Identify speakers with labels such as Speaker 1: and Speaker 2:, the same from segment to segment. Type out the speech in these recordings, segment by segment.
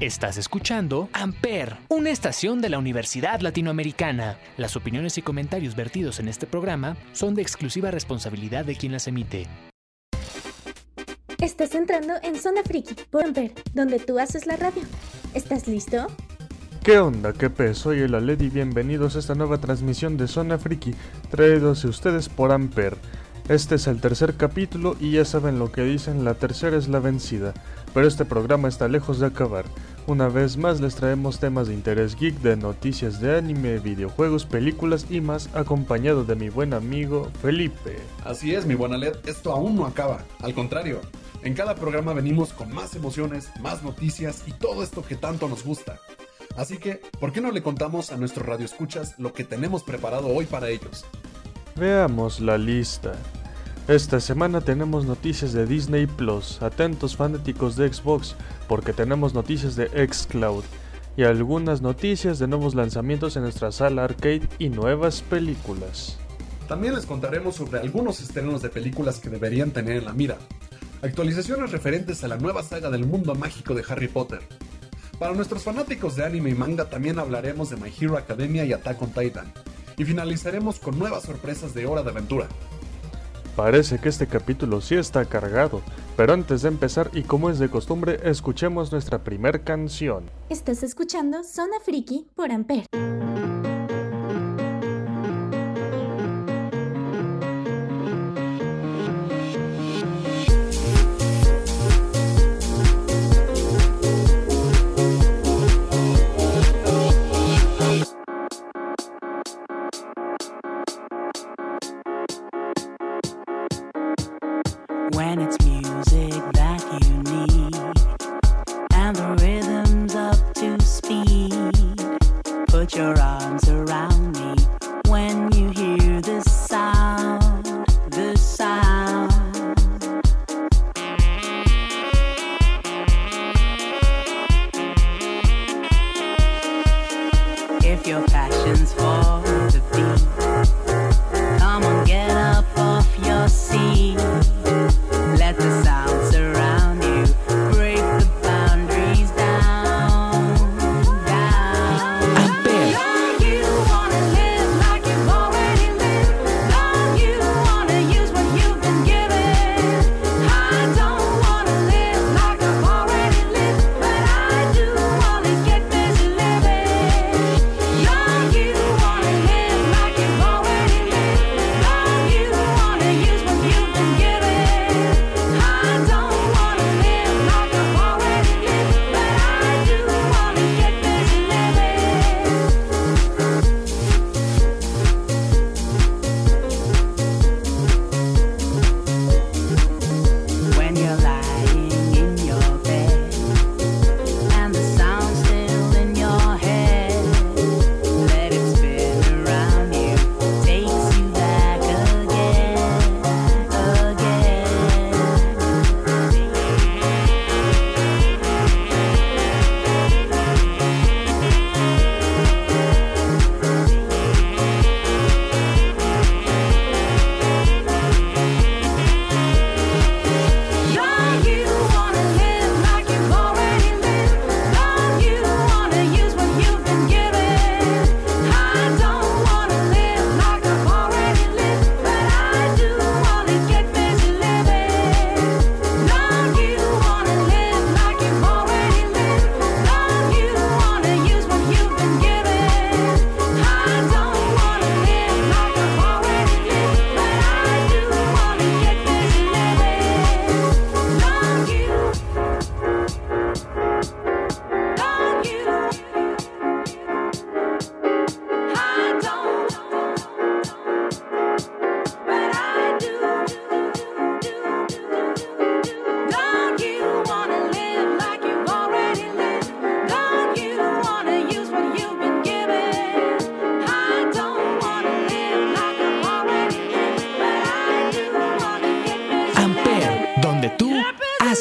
Speaker 1: Estás escuchando Amper, una estación de la Universidad Latinoamericana. Las opiniones y comentarios vertidos en este programa son de exclusiva responsabilidad de quien las emite.
Speaker 2: Estás entrando en Zona Friki por Amper, donde tú haces la radio. ¿Estás listo?
Speaker 3: ¿Qué onda? ¿Qué pe? Soy el Aled y bienvenidos a esta nueva transmisión de Zona Friki, traídos a ustedes por Amper. Este es el tercer capítulo y ya saben lo que dicen, la tercera es la vencida, pero este programa está lejos de acabar. Una vez más les traemos temas de interés geek, de noticias de anime, videojuegos, películas y más, acompañado de mi buen amigo Felipe.
Speaker 4: Así es, mi buena LED, esto aún no acaba. Al contrario, en cada programa venimos con más emociones, más noticias y todo esto que tanto nos gusta. Así que, ¿por qué no le contamos a nuestros radioescuchas lo que tenemos preparado hoy para ellos?
Speaker 3: Veamos la lista. Esta semana tenemos noticias de Disney Plus, atentos fanáticos de Xbox, porque tenemos noticias de Xcloud y algunas noticias de nuevos lanzamientos en nuestra sala arcade y nuevas películas.
Speaker 4: También les contaremos sobre algunos estrenos de películas que deberían tener en la mira, actualizaciones referentes a la nueva saga del mundo mágico de Harry Potter. Para nuestros fanáticos de anime y manga también hablaremos de My Hero Academia y Attack on Titan, y finalizaremos con nuevas sorpresas de Hora de Aventura.
Speaker 3: Parece que este capítulo sí está cargado, pero antes de empezar y como es de costumbre, escuchemos nuestra primer canción.
Speaker 2: Estás escuchando Zona Friki por Amper.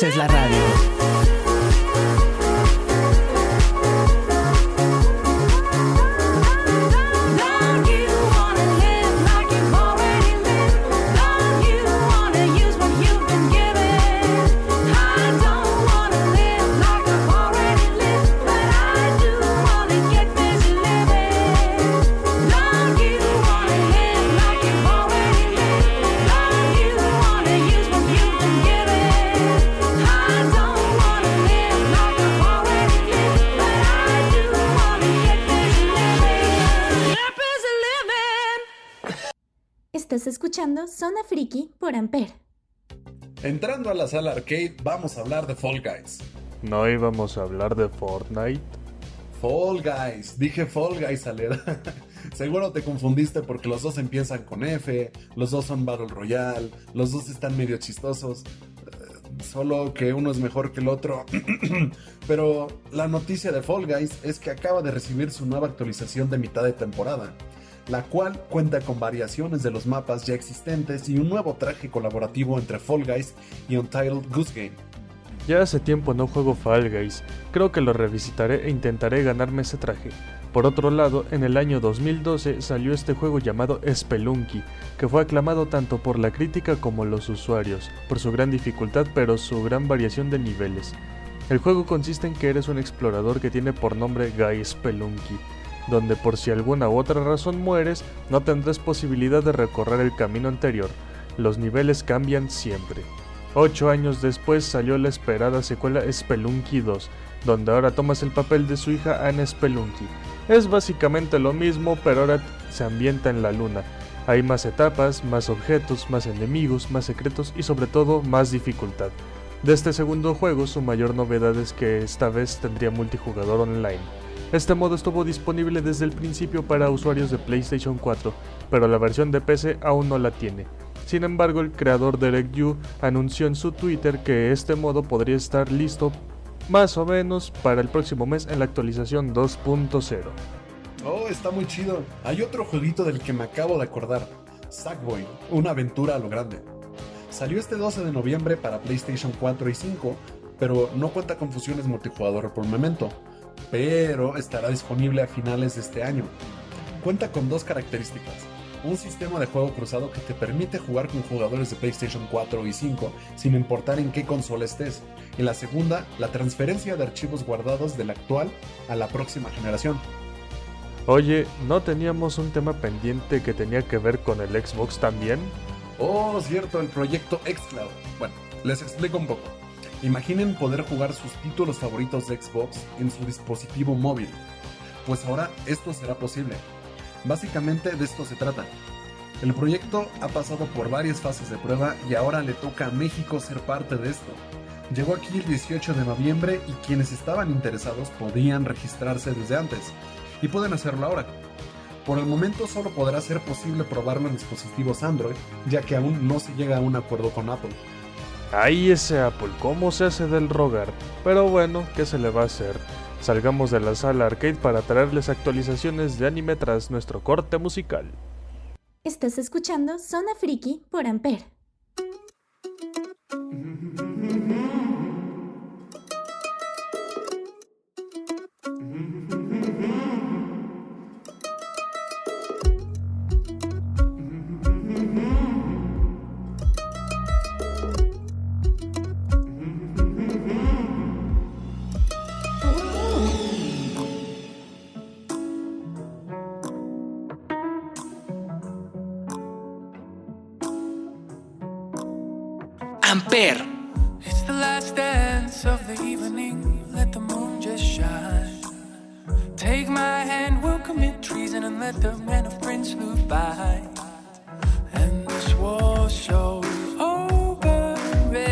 Speaker 5: es la
Speaker 2: radio. Escuchando Zona Friki por Amper.
Speaker 4: Entrando a la sala arcade, vamos a hablar de Fall Guys.
Speaker 3: ¿No íbamos a hablar de Fortnite?
Speaker 4: Fall Guys, dije Fall Guys, Alera. Seguro te confundiste porque los dos empiezan con F, los dos son Battle Royale, los dos están medio chistosos. eh, Solo que uno es mejor que el otro. Pero la noticia de Fall Guys es que acaba de recibir su nueva actualización de mitad de temporada, la cual cuenta con variaciones de los mapas ya existentes y un nuevo traje colaborativo entre Fall Guys y Untitled Goose Game.
Speaker 3: Ya hace tiempo no juego Fall Guys, creo que lo revisitaré e intentaré ganarme ese traje. Por otro lado, en el año 2012 salió este juego llamado Spelunky, que fue aclamado tanto por la crítica como los usuarios, por su gran dificultad pero su gran variación de niveles. El juego consiste en que eres un explorador que tiene por nombre Guy Spelunky, donde por si alguna u otra razón mueres, no tendrás posibilidad de recorrer el camino anterior. Los niveles cambian siempre. Ocho años después salió la esperada secuela Spelunky 2, donde ahora tomas el papel de su hija Anne Spelunky. Es básicamente lo mismo, pero ahora se ambienta en la luna. Hay más etapas, más objetos, más enemigos, más secretos y sobre todo más dificultad. De este segundo juego, su mayor novedad es que esta vez tendría multijugador online. Este modo estuvo disponible desde el principio para usuarios de PlayStation 4, pero la versión de PC aún no la tiene. Sin embargo, el creador Derek Yu anunció en su Twitter que este modo podría estar listo más o menos para el próximo mes en la actualización 2.0.
Speaker 4: Oh, está muy chido. Hay otro jueguito del que me acabo de acordar. Sackboy, una aventura a lo grande. Salió este 12 de noviembre para PlayStation 4 y 5, pero no cuenta con fusiones multijugador por el momento. Pero estará disponible a finales de este año. Cuenta con dos características. Un sistema de juego cruzado que te permite jugar con jugadores de PlayStation 4 y 5 sin importar en qué consola estés. Y la segunda, la transferencia de archivos guardados de la actual a la próxima generación.
Speaker 3: Oye, ¿no teníamos un tema pendiente que tenía que ver con el Xbox también?
Speaker 4: Oh, cierto, el proyecto xCloud. Bueno, les explico un poco. Imaginen poder jugar sus títulos favoritos de Xbox en su dispositivo móvil. Pues ahora esto será posible. Básicamente de esto se trata. El proyecto ha pasado por varias fases de prueba y ahora le toca a México ser parte de esto. Llegó aquí el 18 de noviembre y quienes estaban interesados podían registrarse desde antes y pueden hacerlo ahora. Por el momento solo podrá ser posible probarlo en dispositivos Android, ya que aún no se llega a un acuerdo con Apple.
Speaker 3: Ahí ese Apple, ¿cómo se hace del rogar? Pero bueno, ¿qué se le va a hacer? Salgamos de la sala arcade para traerles actualizaciones de anime tras nuestro corte musical.
Speaker 2: Estás escuchando Zona Friki por Amper.
Speaker 1: Amper.
Speaker 6: It's the last dance of the evening. Let the moon just shine. Take my hand, we'll commit treason and let the men of Prince move by. And this war so overrated.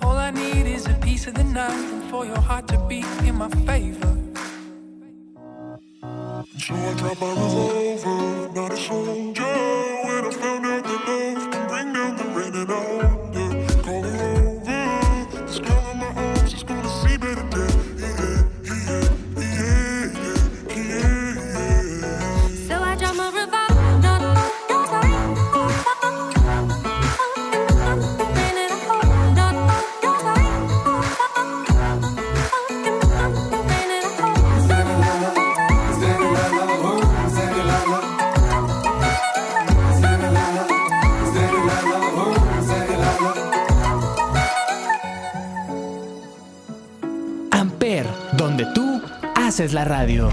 Speaker 6: All I need is a piece of the night and for your heart to beat in my favor.
Speaker 7: So I dropped my revolver, not a soldier.
Speaker 1: Haces la radio.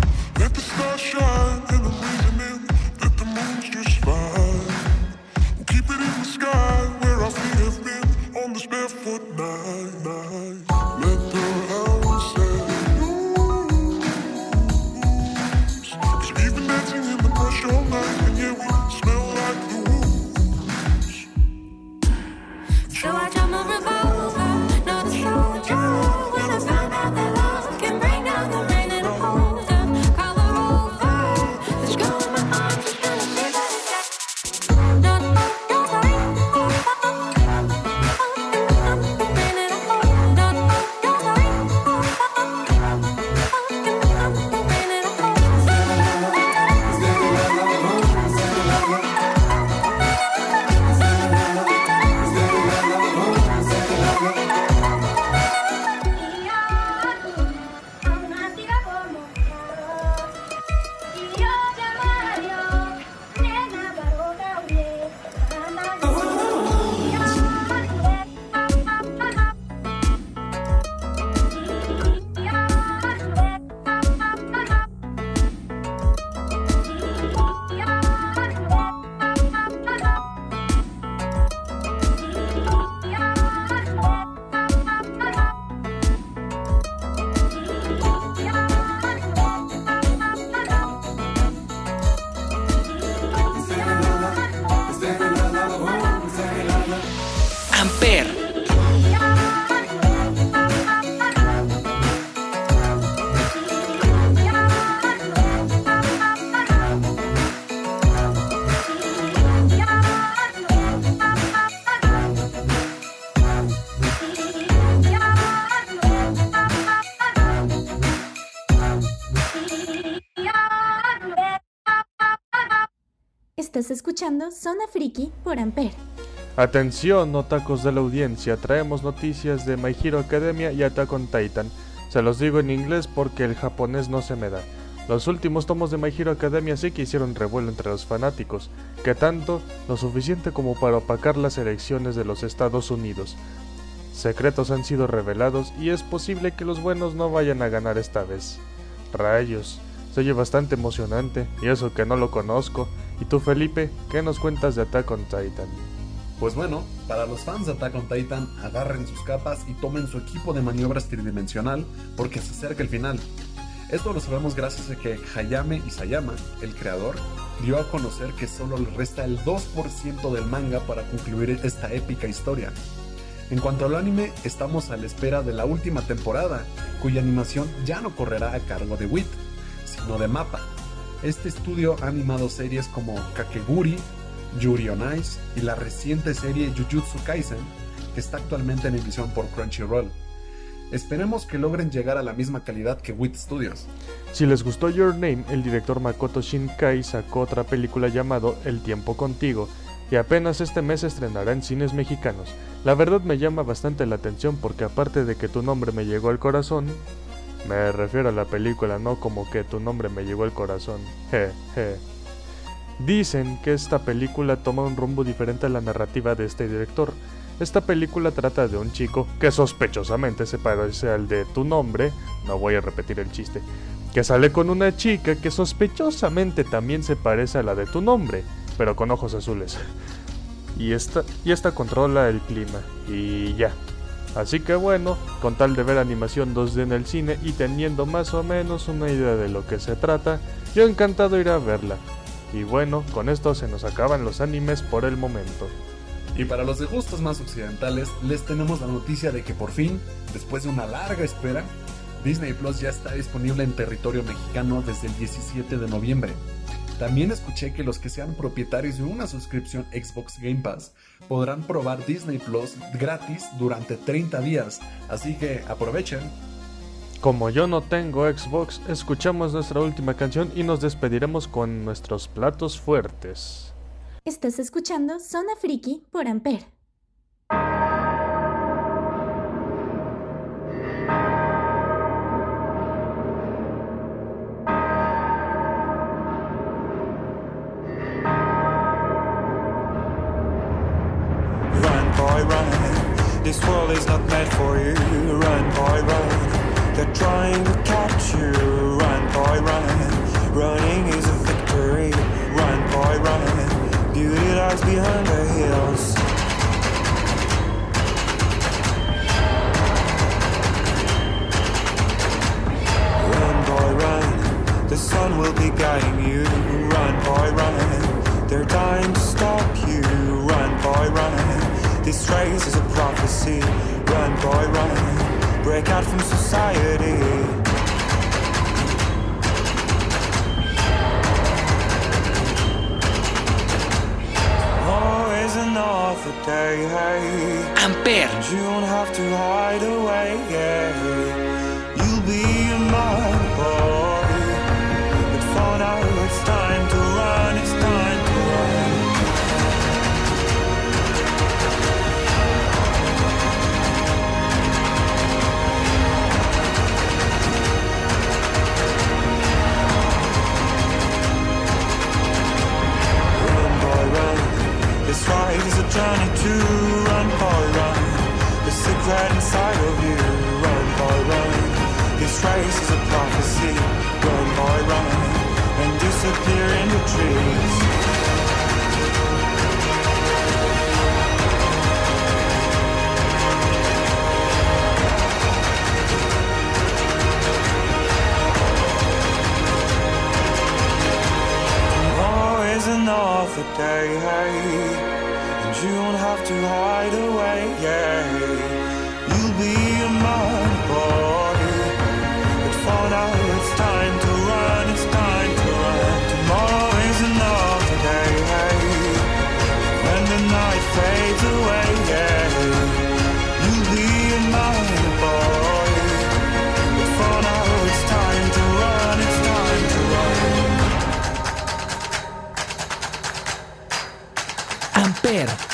Speaker 2: Zona Friki por.
Speaker 3: Atención, otacos de la audiencia, traemos noticias de My Hero Academia y Attack on Titan. Se los digo en inglés porque el japonés no se me da. Los últimos tomos de My Hero Academia sí que hicieron revuelo entre los fanáticos, que tanto, lo suficiente como para opacar las elecciones de los Estados Unidos. Secretos han sido revelados y es posible que los buenos no vayan a ganar esta vez. Rayos, se oye bastante emocionante, y eso que no lo conozco. ¿Y tú, Felipe, qué nos cuentas de Attack on Titan?
Speaker 4: Pues bueno, para los fans de Attack on Titan, agarren sus capas y tomen su equipo de maniobras tridimensional porque se acerca el final. Esto lo sabemos gracias a que Hayame Isayama, el creador, dio a conocer que solo le resta el 2% del manga para concluir esta épica historia. En cuanto al anime, estamos a la espera de la última temporada, cuya animación ya no correrá a cargo de WIT, sino de MAPPA. Este estudio ha animado series como Kakeguri, Yuri on Ice y la reciente serie Jujutsu Kaisen, que está actualmente en emisión por Crunchyroll. Esperemos que logren llegar a la misma calidad que WIT Studios.
Speaker 3: Si les gustó Your Name, el director Makoto Shinkai sacó otra película llamado El tiempo contigo, y apenas este mes estrenará en cines mexicanos. La verdad me llama bastante la atención porque aparte de que tu nombre me llegó al corazón, me refiero a la película, no como que tu nombre me llegó al corazón. Dicen que esta película toma un rumbo diferente a la narrativa de este director. Esta película trata de un chico que sospechosamente se parece al de tu nombre, no voy a repetir el chiste, que sale con una chica que sospechosamente también se parece a la de tu nombre, pero con ojos azules. Y esta, y esta controla el clima, y ya. Así que bueno, con tal de ver animación 2D en el cine y teniendo más o menos una idea de lo que se trata, yo encantado ir a verla. Y bueno, con esto se nos acaban los animes por el momento.
Speaker 4: Y para los de gustos más occidentales, les tenemos la noticia de que por fin, después de una larga espera, Disney Plus ya está disponible en territorio mexicano desde el 17 de noviembre. También escuché que los que sean propietarios de una suscripción Xbox Game Pass podrán probar Disney Plus gratis durante 30 días, así que aprovechen.
Speaker 3: Como yo no tengo Xbox, escuchamos nuestra última canción y nos despediremos con nuestros platos fuertes.
Speaker 2: Estás escuchando Zona Friki por Amper.
Speaker 8: Behind the hills. Run, boy, run. The sun will be guiding you. Run, boy, run. They're dying to stop you. Run, boy, run. This race is a prophecy. Run, boy, run. Break out from society. Hey.
Speaker 1: Amper.
Speaker 8: And you don't have to hide away. Yeah. Journey to run, boy, run. The secret inside of you. Run, boy, run. This race is a prophecy. Run, boy, run. And disappear in the trees. Another day, you don't have to hide away, yeah. You'll be a man, boy, but for now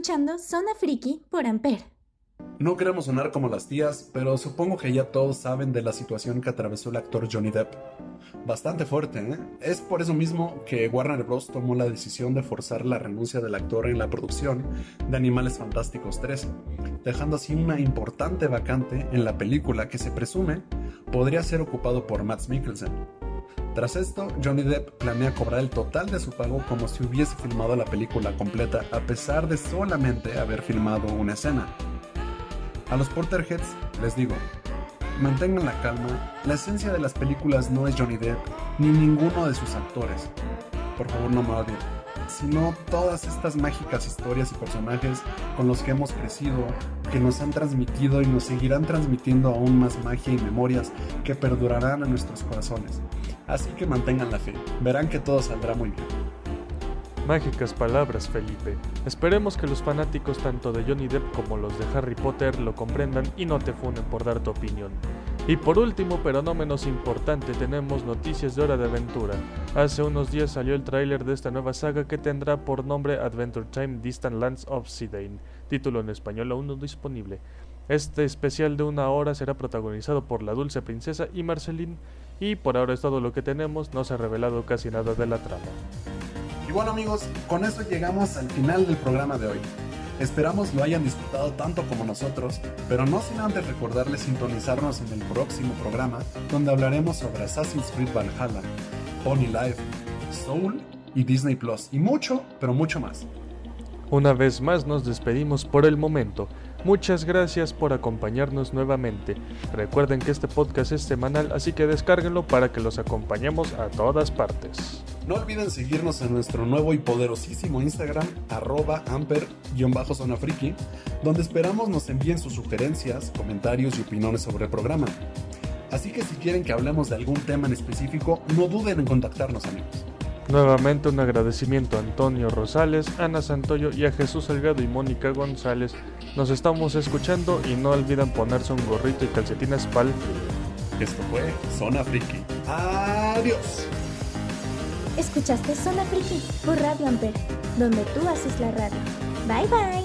Speaker 2: Escuchando Zona Friki por Amper.
Speaker 4: No queremos sonar como las tías, pero supongo que ya todos saben de la situación que atravesó el actor Johnny Depp. Bastante fuerte, ¿eh? Es por eso mismo que Warner Bros. tomó la decisión de forzar la renuncia del actor en la producción de Animales Fantásticos 3, dejando así una importante vacante en la película que se presume podría ser ocupado por Matt Mikkelsen. Tras esto, Johnny Depp planea cobrar el total de su pago como si hubiese filmado la película completa, a pesar de solamente haber filmado una escena. A los Porterheads les digo, mantengan la calma, la esencia de las películas no es Johnny Depp ni ninguno de sus actores. Por favor no me odien, sino todas estas mágicas historias y personajes con los que hemos crecido, que nos han transmitido y nos seguirán transmitiendo aún más magia y memorias que perdurarán en nuestros corazones. Así que mantengan la fe, verán que todo saldrá muy bien.
Speaker 3: Mágicas palabras, Felipe. Esperemos que los fanáticos tanto de Johnny Depp como los de Harry Potter lo comprendan y no te funen por dar tu opinión. Y por último, pero no menos importante, tenemos noticias de Hora de Aventura. Hace unos días salió el tráiler de esta nueva saga que tendrá por nombre Adventure Time Distant Lands of Sedain, título en español aún no disponible. Este especial de una hora será protagonizado por la dulce princesa y Marceline, y por ahora es todo lo que tenemos, no se ha revelado casi nada de la trama.
Speaker 4: Y bueno amigos, con eso llegamos al final del programa de hoy. Esperamos lo hayan disfrutado tanto como nosotros, pero no sin antes recordarles sintonizarnos en el próximo programa donde hablaremos sobre Assassin's Creed Valhalla, Pony Life, Soul y Disney Plus y mucho, pero mucho más.
Speaker 3: Una vez más nos despedimos por el momento. Muchas gracias por acompañarnos nuevamente. Recuerden que este podcast es semanal, así que descárguenlo para que los acompañemos a todas partes.
Speaker 4: No olviden seguirnos en nuestro nuevo y poderosísimo Instagram, arroba amper-zona friki, donde esperamos nos envíen sus sugerencias, comentarios y opiniones sobre el programa. Así que si quieren que hablemos de algún tema en específico, no duden en contactarnos amigos.
Speaker 3: Nuevamente un agradecimiento a Antonio Rosales, Ana Santoyo y a Jesús Salgado y Mónica González. Nos estamos escuchando y no olviden ponerse un gorrito y calcetines pal frío.
Speaker 4: Esto fue Zona Friki. Adiós.
Speaker 2: Escuchaste Zona Friki por Radio Amper, donde tú haces la radio. Bye bye.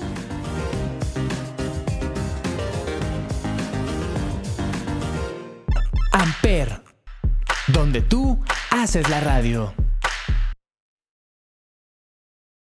Speaker 1: Amper, donde tú haces la radio.